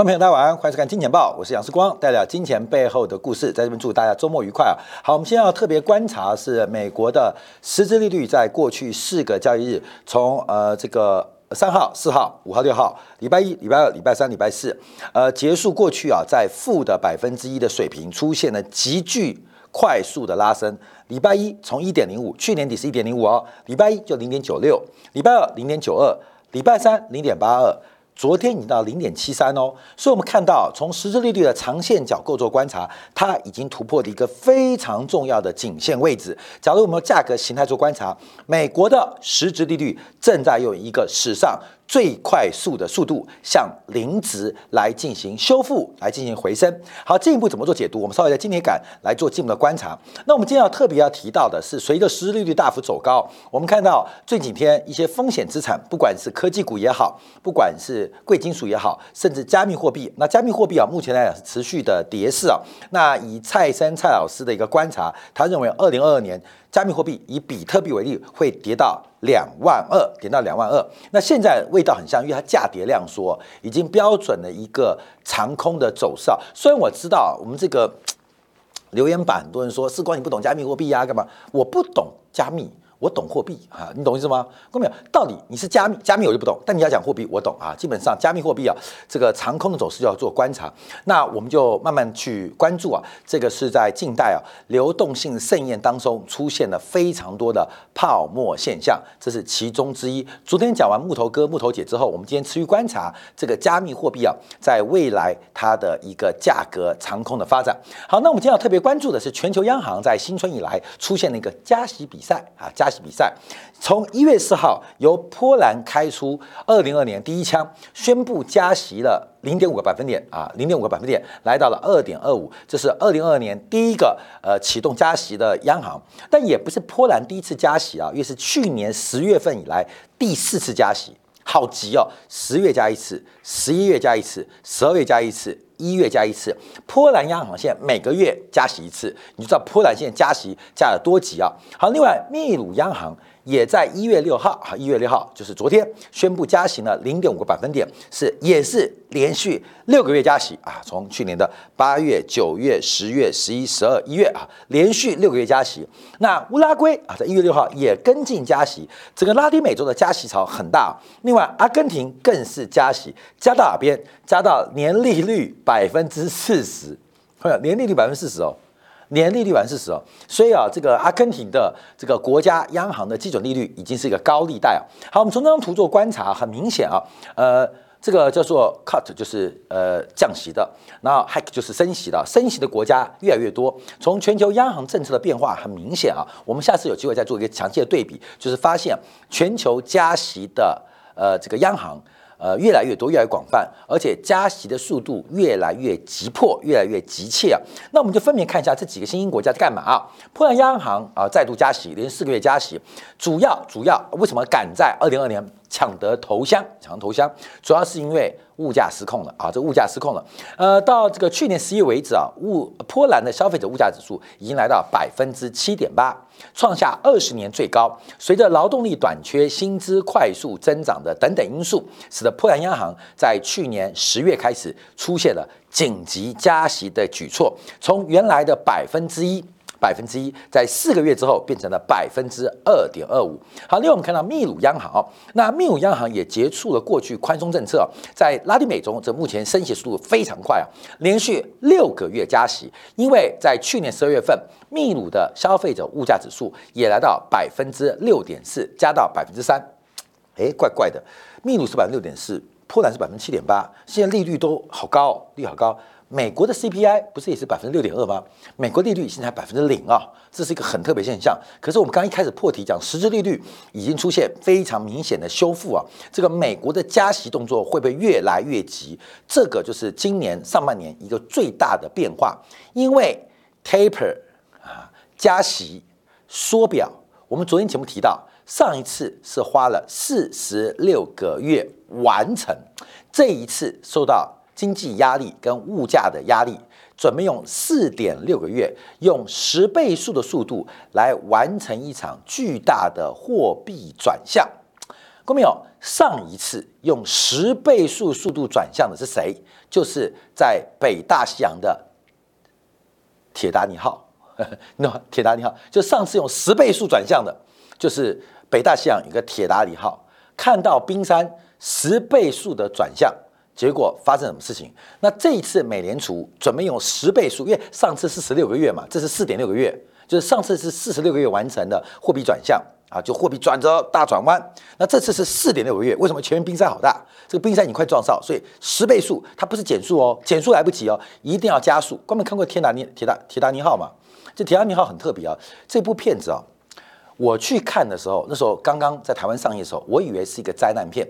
观众朋友，大家晚上欢迎收看《金钱报》，我是杨世光，带来金钱背后的故事，在这边祝大家周末愉快啊！好，我们现在要特别观察是美国的实质利率，在过去四个交易日，从呃这个三号、四号、五号、六号，礼拜一、礼拜二、礼拜三、礼拜四，呃结束过去啊，在负的百分之一的水平出现了急剧快速的拉升。礼拜一从一点零五，去年底是一点零五哦，礼拜一就零点九六，礼拜二零点九二，礼拜三零点八二。昨天已经到零点七三哦，所以我们看到从实质利率的长线角构做观察，它已经突破了一个非常重要的颈线位置。假如我们用价格形态做观察，美国的实质利率正在用一个史上。最快速的速度向零值来进行修复，来进行回升。好，进一步怎么做解读？我们稍微在今天感来做进一步的观察。那我们今天要特别要提到的是，随着实质利率大幅走高，我们看到这几天一些风险资产，不管是科技股也好，不管是贵金属也好，甚至加密货币，那加密货币啊，目前来讲是持续的跌势啊。那以蔡生蔡老师的一个观察，他认为二零二二年。加密货币以比特币为例，会跌到两万二，点到两万二。那现在味道很像，因为它价跌量缩，已经标准的一个长空的走势。虽然我知道我们这个留言板很多人说，是光你不懂加密货币呀，干嘛？我不懂加密。我懂货币啊，你懂意思吗？各位，到底你是加密，加密我就不懂。但你要讲货币，我懂啊。基本上加密货币啊，这个长空的走势就要做观察。那我们就慢慢去关注啊。这个是在近代啊，流动性盛宴当中出现了非常多的泡沫现象，这是其中之一。昨天讲完木头哥、木头姐之后，我们今天持续观察这个加密货币啊，在未来它的一个价格长空的发展。好，那我们今天要特别关注的是全球央行在新春以来出现了一个加息比赛啊，加。比赛从一月四号由波兰开出二零二年第一枪，宣布加息了零点五个百分点啊，零点五个百分点来到了二点二五，这是二零二二年第一个呃启动加息的央行，但也不是波兰第一次加息啊，因为是去年十月份以来第四次加息，好急哦，十月加一次，十一月加一次，十二月加一次。一月加一次，波兰央行现在每个月加息一次，你知道波兰现在加息加了多急啊！好，另外秘鲁央行。也在一月六号，啊，一月六号就是昨天宣布加息了零点五个百分点，是也是连续六个月加息啊，从去年的八月、九月、十月、十一、十二、一月啊，连续六个月加息。那乌拉圭啊，在一月六号也跟进加息，整个拉丁美洲的加息潮很大。另外，阿根廷更是加息，加到哪边？加到年利率百分之四十，年利率百分之四十哦。年利率百分之四十哦，所以啊，这个阿根廷的这个国家央行的基准利率已经是一个高利贷啊。好，我们从这张图做观察，很明显啊，呃，这个叫做 cut 就是呃降息的，然后 hike 就是升息的，升息的国家越来越多。从全球央行政策的变化很明显啊，我们下次有机会再做一个详细的对比，就是发现全球加息的呃这个央行。呃，越来越多，越来越广泛，而且加息的速度越来越急迫，越来越急切啊。那我们就分别看一下这几个新兴国家在干嘛啊？波兰央行啊再度加息，连四个月加息，主要主要为什么赶在二零二年？抢得头香，抢头香，主要是因为物价失控了啊！这物价失控了。呃，到这个去年十一月为止啊，物波兰的消费者物价指数已经来到百分之七点八，创下二十年最高。随着劳动力短缺、薪资快速增长的等等因素，使得波兰央行在去年十月开始出现了紧急加息的举措，从原来的百分之一。百分之一，在四个月之后变成了百分之二点二五。好，另外我们看到秘鲁央行，那秘鲁央行也结束了过去宽松政策，在拉丁美洲，这目前升息速度非常快啊，连续六个月加息。因为在去年十二月份，秘鲁的消费者物价指数也来到百分之六点四，加到百分之三。哎，怪怪的，秘鲁是百分之六点四，波兰是百分之七点八，现在利率都好高，利率好高。美国的 CPI 不是也是百分之六点二吗？美国利率现在百分之零啊，这是一个很特别现象。可是我们刚一开始破题讲，实质利率已经出现非常明显的修复啊。这个美国的加息动作会不会越来越急？这个就是今年上半年一个最大的变化。因为 taper 啊，加息缩表，我们昨天节目提到，上一次是花了四十六个月完成，这一次受到。经济压力跟物价的压力，准备用四点六个月，用十倍数的速度来完成一场巨大的货币转向。过没有？上一次用十倍速速度转向的是谁？就是在北大西洋的铁达尼号。那铁达尼号就上次用十倍速转向的，就是北大西洋有个铁达尼号，看到冰山十倍速的转向，结果发生什么事情？那这一次美联储准备用十倍速，因为上次是十六个月嘛，这是四点六个月，就是上次是四十六个月完成的货币转向。啊，就货币转折大转弯，那这次是四点六个月，为什么前面冰山好大？这个冰山已经快撞上，所以十倍速它不是减速哦，减速来不及哦，一定要加速。观众看过《天达尼铁达铁达尼号》吗？这《铁达尼号》很特别啊，这部片子啊，我去看的时候，那时候刚刚在台湾上映的时候，我以为是一个灾难片，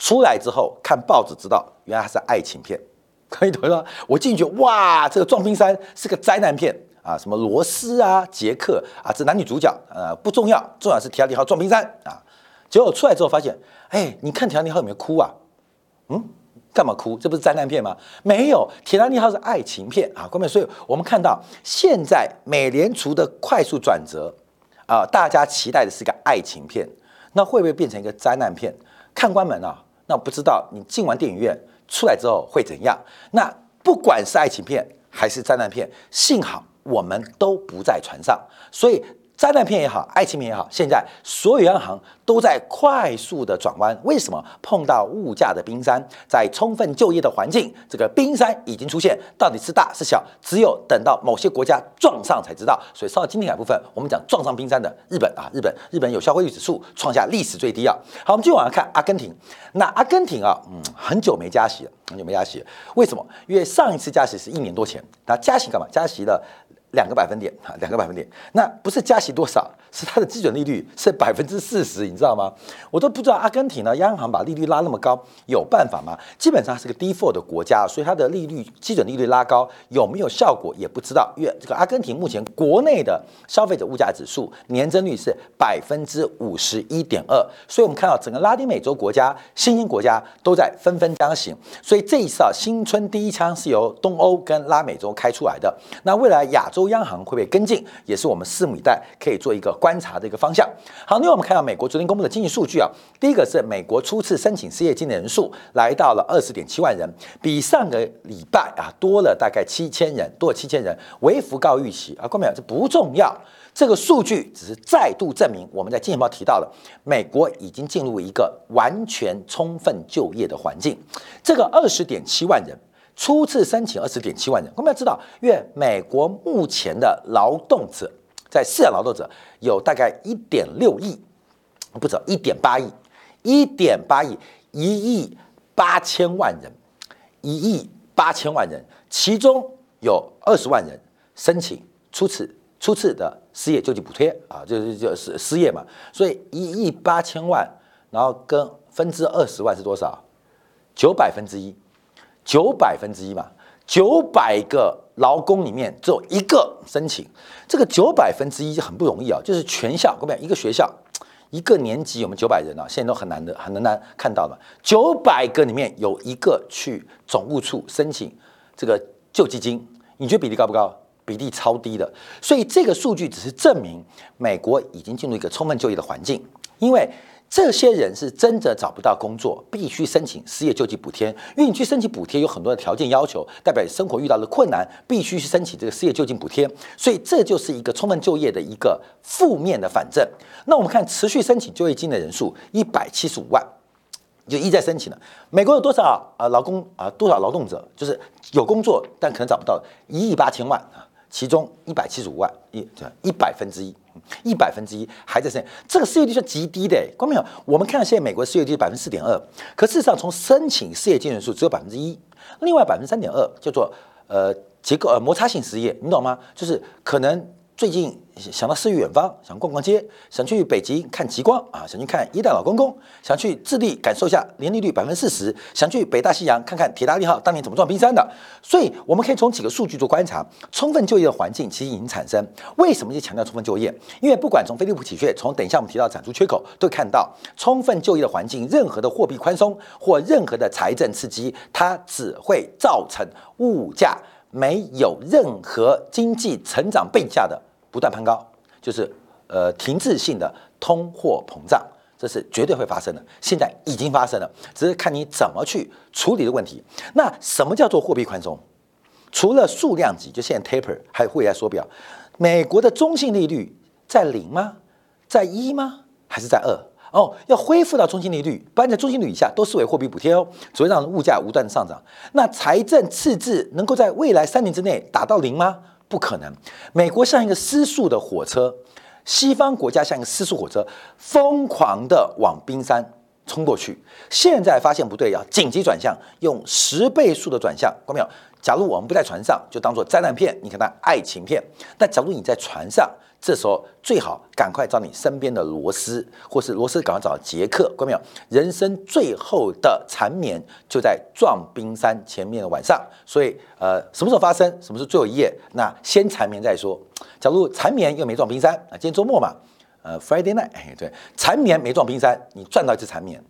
出来之后看报纸知道，原来它是爱情片。可以懂吗？我进去哇，这个撞冰山是个灾难片。啊，什么罗斯啊，杰克啊，这男女主角呃不重要，重要是提亚尼号撞冰山啊。结果出来之后发现，哎，你看提亚尼号有没有哭啊？嗯，干嘛哭？这不是灾难片吗？没有，铁达尼号是爱情片啊，观众。所以我们看到现在美联储的快速转折啊，大家期待的是一个爱情片，那会不会变成一个灾难片？看官们啊，那不知道你进完电影院出来之后会怎样？那不管是爱情片还是灾难片，幸好。我们都不在船上，所以。灾难片也好，爱情片也好，现在所有央行都在快速的转弯。为什么碰到物价的冰山，在充分就业的环境，这个冰山已经出现，到底是大是小，只有等到某些国家撞上才知道。所以，稍后今天部分，我们讲撞上冰山的日本啊，日本日本有效汇率指数创下历史最低啊。好，我们继续往下看阿根廷。那阿根廷啊，嗯，很久没加息了，很久没加息，为什么？因为上一次加息是一年多前，那加息干嘛？加息了。两个百分点啊，两个百分点，那不是加息多少，是它的基准利率是百分之四十，你知道吗？我都不知道阿根廷呢，央行把利率拉那么高，有办法吗？基本上是个 default 的国家，所以它的利率基准利率拉高有没有效果也不知道。因为这个阿根廷目前国内的消费者物价指数年增率是百分之五十一点二，所以我们看到整个拉丁美洲国家、新兴国家都在纷纷加息，所以这一次啊，新春第一枪是由东欧跟拉美洲开出来的。那未来亚洲。欧央行会不会跟进，也是我们拭目以待，可以做一个观察的一个方向。好，另外我们看到美国昨天公布的经济数据啊，第一个是美国初次申请失业金的人数来到了二十点七万人，比上个礼拜啊多了大概七千人，多了七千人，微幅高预期啊。关表这不重要，这个数据只是再度证明我们在经济报提到了，美国已经进入一个完全充分就业的环境。这个二十点七万人。初次申请二十点七万人，我们要知道，因为美国目前的劳动者在市场劳动者有大概一点六亿，不止一点八亿，一点八亿，一亿八千万人，一亿八千万人，其中有二十万人申请初次初次的失业救济补贴啊，就是就是失业嘛，所以一亿八千万，然后跟分之二十万是多少？九百分之一。九百分之一嘛，九百个劳工里面只有一个申请，这个九百分之一就很不容易啊。就是全校，各位一个学校一个年级有没有九百人啊？现在都很难的，很难看到的。九百个里面有一个去总务处申请这个救济金，你觉得比例高不高？比例超低的。所以这个数据只是证明美国已经进入一个充分就业的环境，因为。这些人是真的找不到工作，必须申请失业救济补贴。因为你去申请补贴有很多的条件要求，代表你生活遇到了困难，必须去申请这个失业救济补贴。所以这就是一个充分就业的一个负面的反证。那我们看持续申请就业金的人数一百七十五万，就一再申请了。美国有多少啊？劳工啊？多少劳动者？就是有工作但可能找不到一亿八千万啊，其中一百七十五万一一百分之一。一百分之一还在升，这个失业率是极低的。观众朋友，我们看到现在美国失业率百分之四点二，可事实上从申请失业金人数只有百分之一，另外百分之三点二叫做呃结构呃摩擦性失业，你懂吗？就是可能。最近想到诗与远方，想逛逛街，想去北极看极光啊，想去看一代老公公，想去智利感受一下年利率百分之四十，想去北大西洋看看铁达尼号当年怎么撞冰山的。所以我们可以从几个数据做观察，充分就业的环境其实已经产生。为什么就强调充分就业？因为不管从菲利普起穴，从等一下我们提到产出缺口，都看到充分就业的环境，任何的货币宽松或任何的财政刺激，它只会造成物价没有任何经济成长背下的。不断攀高，就是呃停滞性的通货膨胀，这是绝对会发生的，现在已经发生了，只是看你怎么去处理的问题。那什么叫做货币宽松？除了数量级，就现在 taper，还有未来缩表，美国的中性利率在零吗？在一吗？还是在二？哦，要恢复到中性利率，不然在中性率以下都视为货币补贴哦，只会让物价无端的上涨。那财政赤字能够在未来三年之内达到零吗？不可能。美国像一个失速的火车，西方国家像一个失速火车，疯狂的往冰山冲过去。现在发现不对，要紧急转向，用十倍速的转向。关没有？假如我们不在船上，就当做灾难片，你看它爱情片。但假如你在船上，这时候最好赶快找你身边的罗斯，或是罗斯赶快找杰克，关没有？人生最后的缠绵就在撞冰山前面的晚上，所以呃，什么时候发生？什么是最后一夜？那先缠绵再说。假如缠绵又没撞冰山啊，今天周末嘛，呃，Friday night，哎，对，缠绵没撞冰山，你赚到一次缠绵。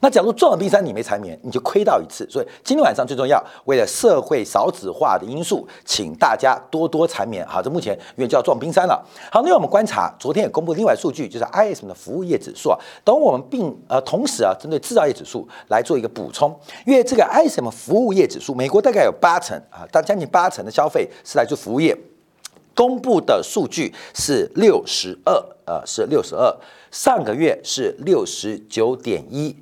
那假如撞了冰山，你没缠绵，你就亏到一次。所以今天晚上最重要，为了社会少子化的因素，请大家多多缠绵。好，这目前因为就要撞冰山了。好，那我们观察，昨天也公布另外数据，就是 ISM 的服务业指数啊。等我们并呃同时啊，针对制造业指数来做一个补充，因为这个 ISM 服务业指数，美国大概有八成啊，但将近八成的消费是来自服务业。公布的数据是六十二，呃，是六十二，上个月是六十九点一，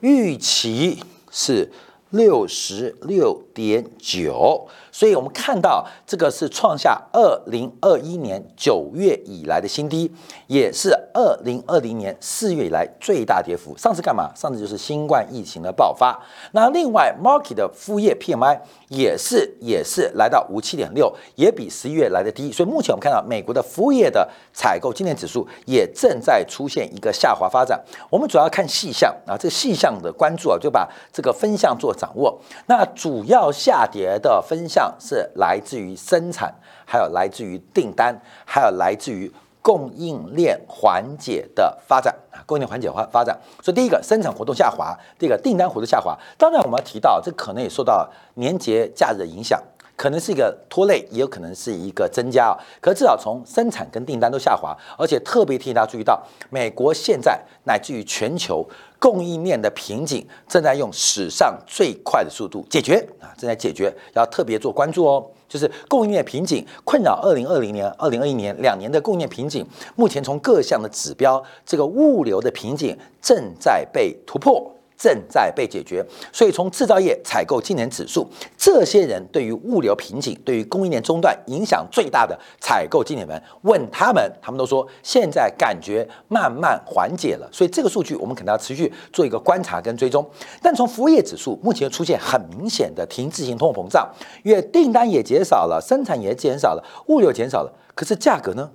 预期是六十六点九。所以我们看到这个是创下二零二一年九月以来的新低，也是二零二零年四月以来最大跌幅。上次干嘛？上次就是新冠疫情的爆发。那另外，market 的服务业 PMI 也是也是来到五七点六，也比十一月来的低。所以目前我们看到美国的服务业的采购经理指数也正在出现一个下滑发展。我们主要看细项啊，这细项的关注啊，就把这个分项做掌握。那主要下跌的分项。是来自于生产，还有来自于订单，还有来自于供应链环节的发展啊，供应链环节发发展。所以第一个生产活动下滑，第二个订单活动下滑。当然我们要提到，这可能也受到年节假日的影响，可能是一个拖累，也有可能是一个增加啊。可至少从生产跟订单都下滑，而且特别提醒大家注意到，美国现在乃至于全球。供应链的瓶颈正在用史上最快的速度解决啊，正在解决，要特别做关注哦。就是供应链瓶颈困扰二零二零年、二零二一年两年的供应链瓶颈，目前从各项的指标，这个物流的瓶颈正在被突破。正在被解决，所以从制造业采购今年指数，这些人对于物流瓶颈、对于供应链中断影响最大的采购经理们，问他们，他们都说现在感觉慢慢缓解了。所以这个数据我们可能要持续做一个观察跟追踪。但从服务业指数，目前出现很明显的停滞性通货膨胀，因为订单也减少了，生产也减少了，物流减少了，可是价格呢？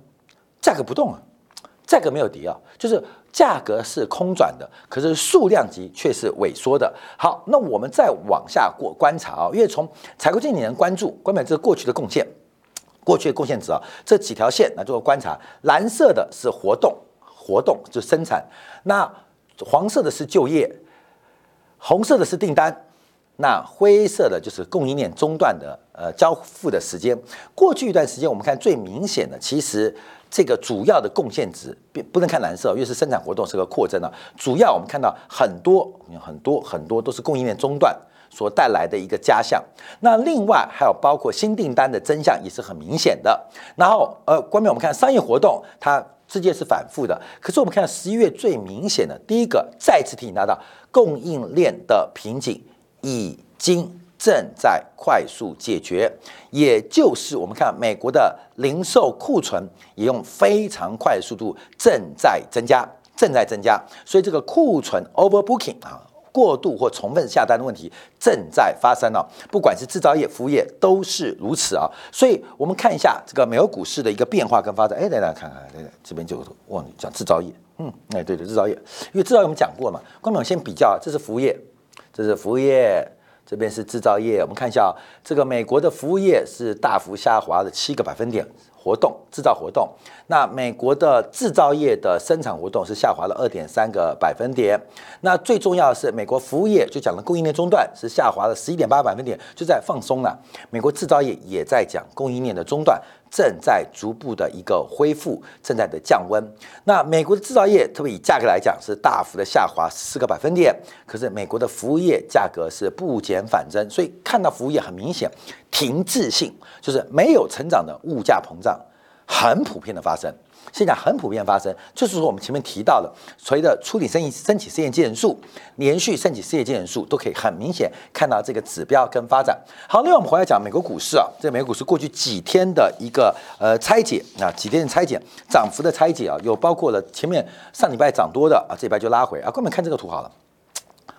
价格不动啊，价格没有跌啊，就是。价格是空转的，可是数量级却是萎缩的。好，那我们再往下过观察啊，因为从采购经理人关注，关注这过去的贡献，过去的贡献值啊，这几条线来做观察。蓝色的是活动，活动就生产；那黄色的是就业，红色的是订单，那灰色的就是供应链中断的呃交付的时间。过去一段时间，我们看最明显的，其实。这个主要的贡献值，不不能看蓝色，因为是生产活动是个扩增啊。主要我们看到很多很多很多都是供应链中断所带来的一个加项。那另外还有包括新订单的增项也是很明显的。然后呃，关面我们看商业活动，它世界是反复的。可是我们看十一月最明显的第一个，再次提醒大家，供应链的瓶颈已经。正在快速解决，也就是我们看美国的零售库存也用非常快速度正在增加，正在增加，所以这个库存 overbooking 啊，过度或充分下单的问题正在发生了。不管是制造业、服务业都是如此啊。所以我们看一下这个美国股市的一个变化跟发展。哎，大家看看，这边就忘了讲制造业。嗯，哎，对对，制造业，因为制造业我们讲过嘛。光我们先比较，这是服务业，这是服务业。这边是制造业，我们看一下，这个美国的服务业是大幅下滑了七个百分点，活动制造活动。那美国的制造业的生产活动是下滑了二点三个百分点。那最重要的是，美国服务业就讲了供应链中断是下滑了十一点八百分点，就在放松了。美国制造业也在讲供应链的中断。正在逐步的一个恢复，正在的降温。那美国的制造业，特别以价格来讲，是大幅的下滑四个百分点。可是美国的服务业价格是不减反增，所以看到服务业很明显停滞性，就是没有成长的物价膨胀，很普遍的发生。现在很普遍发生，就是说我们前面提到的，随着处理生意申请失业金人数连续申请失业金人数，都可以很明显看到这个指标跟发展。好，另外我们回来讲美国股市啊，这美国股市过去几天的一个呃拆解啊，几天的拆解，涨幅的拆解啊，有包括了前面上礼拜涨多的啊，这礼拜就拉回啊。各位看这个图好了，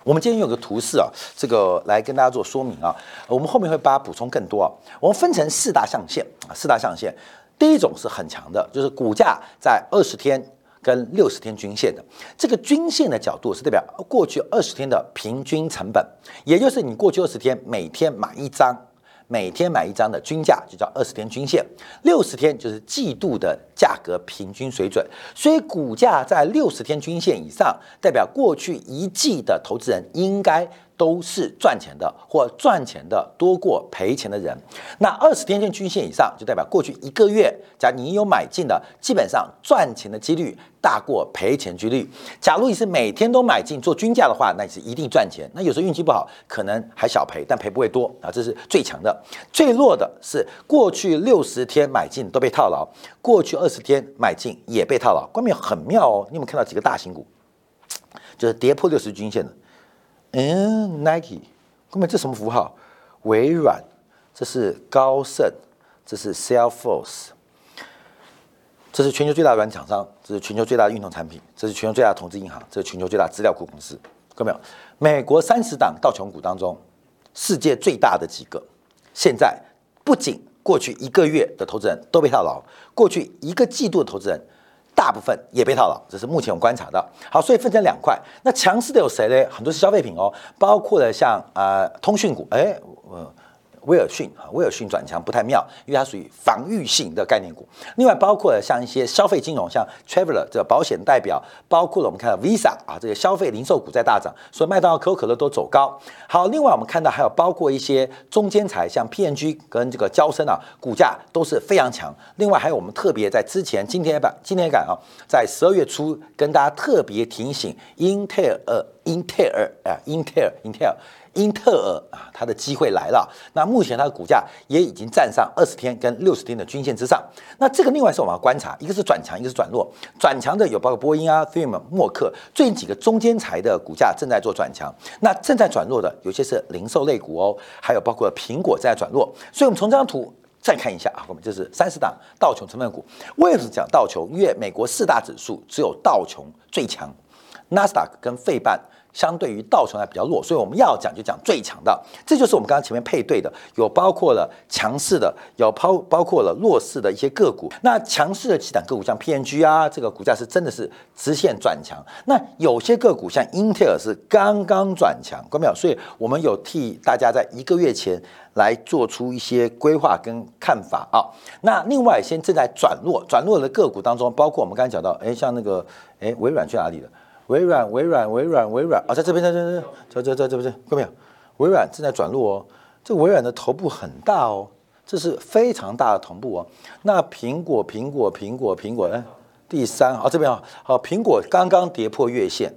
我们今天有个图示啊，这个来跟大家做说明啊，我们后面会把它补充更多啊。我们分成四大象限啊，四大象限。第一种是很强的，就是股价在二十天跟六十天均线的这个均线的角度是代表过去二十天的平均成本，也就是你过去二十天每天买一张，每天买一张的均价就叫二十天均线，六十天就是季度的价格平均水准。所以股价在六十天均线以上，代表过去一季的投资人应该。都是赚钱的，或赚钱的多过赔钱的人。那二十天线均线以上，就代表过去一个月，假如你有买进的，基本上赚钱的几率大过赔钱几率。假如你是每天都买进做均价的话，那你是一定赚钱。那有时候运气不好，可能还小赔，但赔不会多啊。这是最强的，最弱的是过去六十天买进都被套牢，过去二十天买进也被套牢。关面很妙哦，你有没有看到几个大型股，就是跌破六十均线的？嗯，Nike，后面这什么符号？微软，这是高盛，这是 Salesforce，这是全球最大的软厂商，这是全球最大的运动产品，这是全球最大的投资银行，这是全球最大资料库公司。看到没有？美国三十档道琼股当中，世界最大的几个，现在不仅过去一个月的投资人都被套牢，过去一个季度的投资人。大部分也被套牢，这是目前我观察到。好，所以分成两块。那强势的有谁呢？很多是消费品哦，包括了像呃通讯股，哎，我。威尔逊啊，威尔逊转强不太妙，因为它属于防御性的概念股。另外，包括了像一些消费金融，像 Traveler 这个保险代表，包括了我们看到 Visa 啊，这个消费零售股在大涨，所以麦当劳、可口可乐都走高。好，另外我们看到还有包括一些中间材，像 PNG 跟这个交生啊，股价都是非常强。另外还有我们特别在之前今天版今天感啊，在十二月初跟大家特别提醒英特尔，英特尔啊，英特尔，英特尔。英特尔啊，它的机会来了。那目前它的股价也已经站上二十天跟六十天的均线之上。那这个另外是我们要观察，一个是转强，一个是转弱。转强的有包括波音啊、飞姆、默克，最近几个中间材的股价正在做转强。那正在转弱的有些是零售类股哦，还有包括苹果在转弱。所以我们从这张图再看一下啊，我们就是三十档道琼成分股。为什么讲道琼？因为美国四大指数只有道琼最强，纳斯达克跟费半。相对于道琼还比较弱，所以我们要讲就讲最强的，这就是我们刚刚前面配对的，有包括了强势的，有包包括了弱势的一些个股。那强势的几档个股，像 P N G 啊，这个股价是真的是直线转强。那有些个股像英特尔是刚刚转强，关没有？所以我们有替大家在一个月前来做出一些规划跟看法啊。那另外，先正在转弱，转弱的个股当中，包括我们刚才讲到，哎，像那个，哎，微软去哪里了？微软，微软，微软，微软啊，在这边，在这，这，这，这，这不是，看没有？微软正在转入哦，这微软的头部很大哦，这是非常大的同步哦。那苹果，苹果，苹果，苹果，哎，第三啊，这边啊，好，苹果刚刚跌破月线，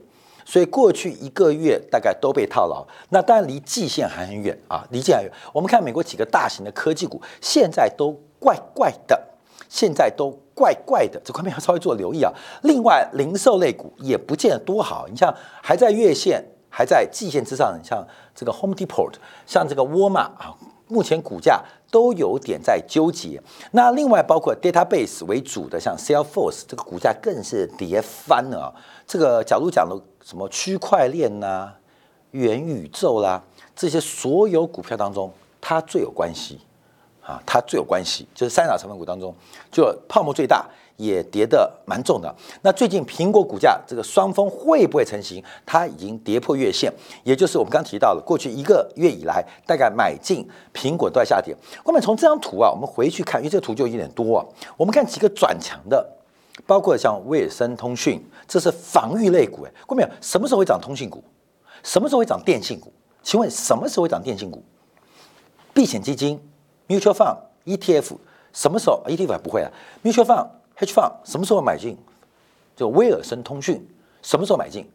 所以过去一个月大概都被套牢。那当然离季线还很远啊，离季很远。我们看美国几个大型的科技股，现在都怪怪的。现在都怪怪的，这块面要稍微做留意啊。另外，零售类股也不见得多好。你像还在月线、还在季线之上，你像这个 Home Depot，像这个沃尔玛啊，目前股价都有点在纠结。那另外包括 database 为主的，像 Salesforce，这个股价更是跌翻了啊。这个假如讲的什么区块链呐、元宇宙啦，这些所有股票当中，它最有关系。啊，它最有关系，就是三大成分股当中，就泡沫最大，也跌得蛮重的。那最近苹果股价这个双峰会不会成型？它已经跌破月线，也就是我们刚提到的，过去一个月以来，大概买进苹果都在下跌。我们从这张图啊，我们回去看，因为这个图就有点多啊。我们看几个转强的，包括像卫生通讯，这是防御类股哎，过没有？什么时候会涨通信股？什么时候会涨电信股？请问什么时候会涨电信股？避险基金。Mutual Fund ETF 什么时候 ETF 还不会啊？Mutual Fund、Hedge Fund 什么时候买进？就威尔森通讯什么时候买进？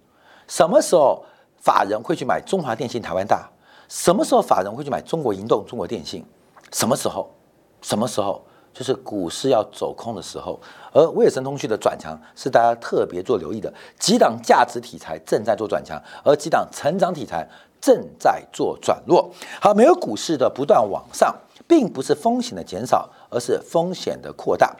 什么时候法人会去买中华电信、台湾大？什么时候法人会去买中国移动、中国电信？什么时候？什么时候？就是股市要走空的时候。而威尔森通讯的转强是大家特别做留意的，几档价值题材正在做转强，而几档成长题材正在做转弱。好，没有股市的不断往上，并不是风险的减少，而是风险的扩大。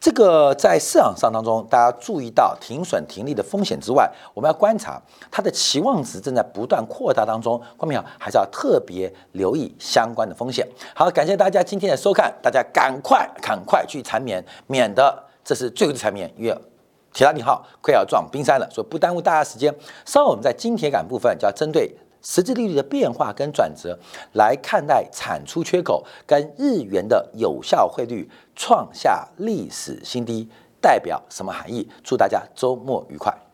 这个在市场上当中，大家注意到停损停利的风险之外，我们要观察它的期望值正在不断扩大当中。观众朋友还是要特别留意相关的风险。好，感谢大家今天的收看，大家赶快赶快去缠绵，免得这是最后的缠绵，因为铁达尼号快要撞冰山了，所以不耽误大家时间。稍后我们在金铁杆部分就要针对。实际利率的变化跟转折来看待产出缺口跟日元的有效汇率创下历史新低，代表什么含义？祝大家周末愉快。